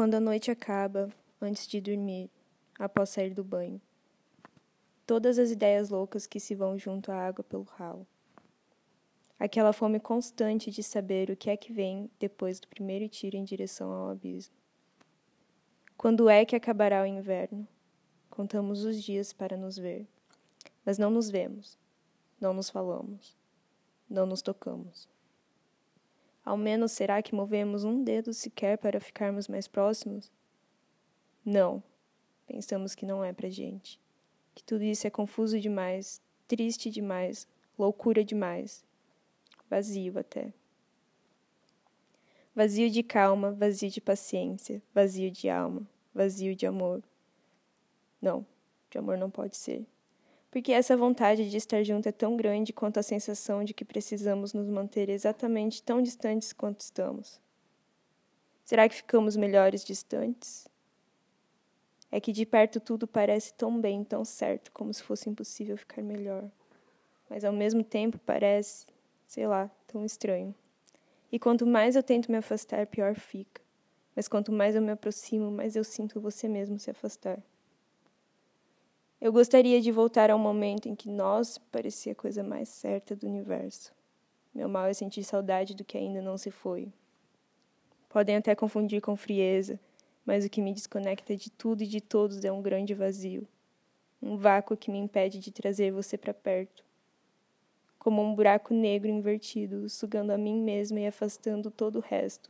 Quando a noite acaba, antes de dormir, após sair do banho. Todas as ideias loucas que se vão junto à água pelo ralo. Aquela fome constante de saber o que é que vem depois do primeiro tiro em direção ao abismo. Quando é que acabará o inverno? Contamos os dias para nos ver, mas não nos vemos, não nos falamos, não nos tocamos. Ao menos será que movemos um dedo sequer para ficarmos mais próximos? Não. Pensamos que não é pra gente. Que tudo isso é confuso demais, triste demais, loucura demais. Vazio até. Vazio de calma, vazio de paciência, vazio de alma, vazio de amor. Não, de amor não pode ser porque essa vontade de estar junto é tão grande quanto a sensação de que precisamos nos manter exatamente tão distantes quanto estamos. Será que ficamos melhores distantes? É que de perto tudo parece tão bem, tão certo, como se fosse impossível ficar melhor. Mas ao mesmo tempo parece, sei lá, tão estranho. E quanto mais eu tento me afastar, pior fica. Mas quanto mais eu me aproximo, mais eu sinto você mesmo se afastar. Eu gostaria de voltar ao momento em que nós parecia a coisa mais certa do universo. Meu mal é sentir saudade do que ainda não se foi. Podem até confundir com frieza, mas o que me desconecta de tudo e de todos é um grande vazio. Um vácuo que me impede de trazer você para perto. Como um buraco negro invertido, sugando a mim mesma e afastando todo o resto.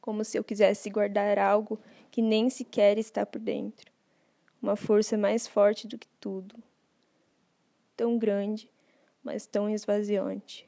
Como se eu quisesse guardar algo que nem sequer está por dentro uma força mais forte do que tudo, tão grande, mas tão esvaziante.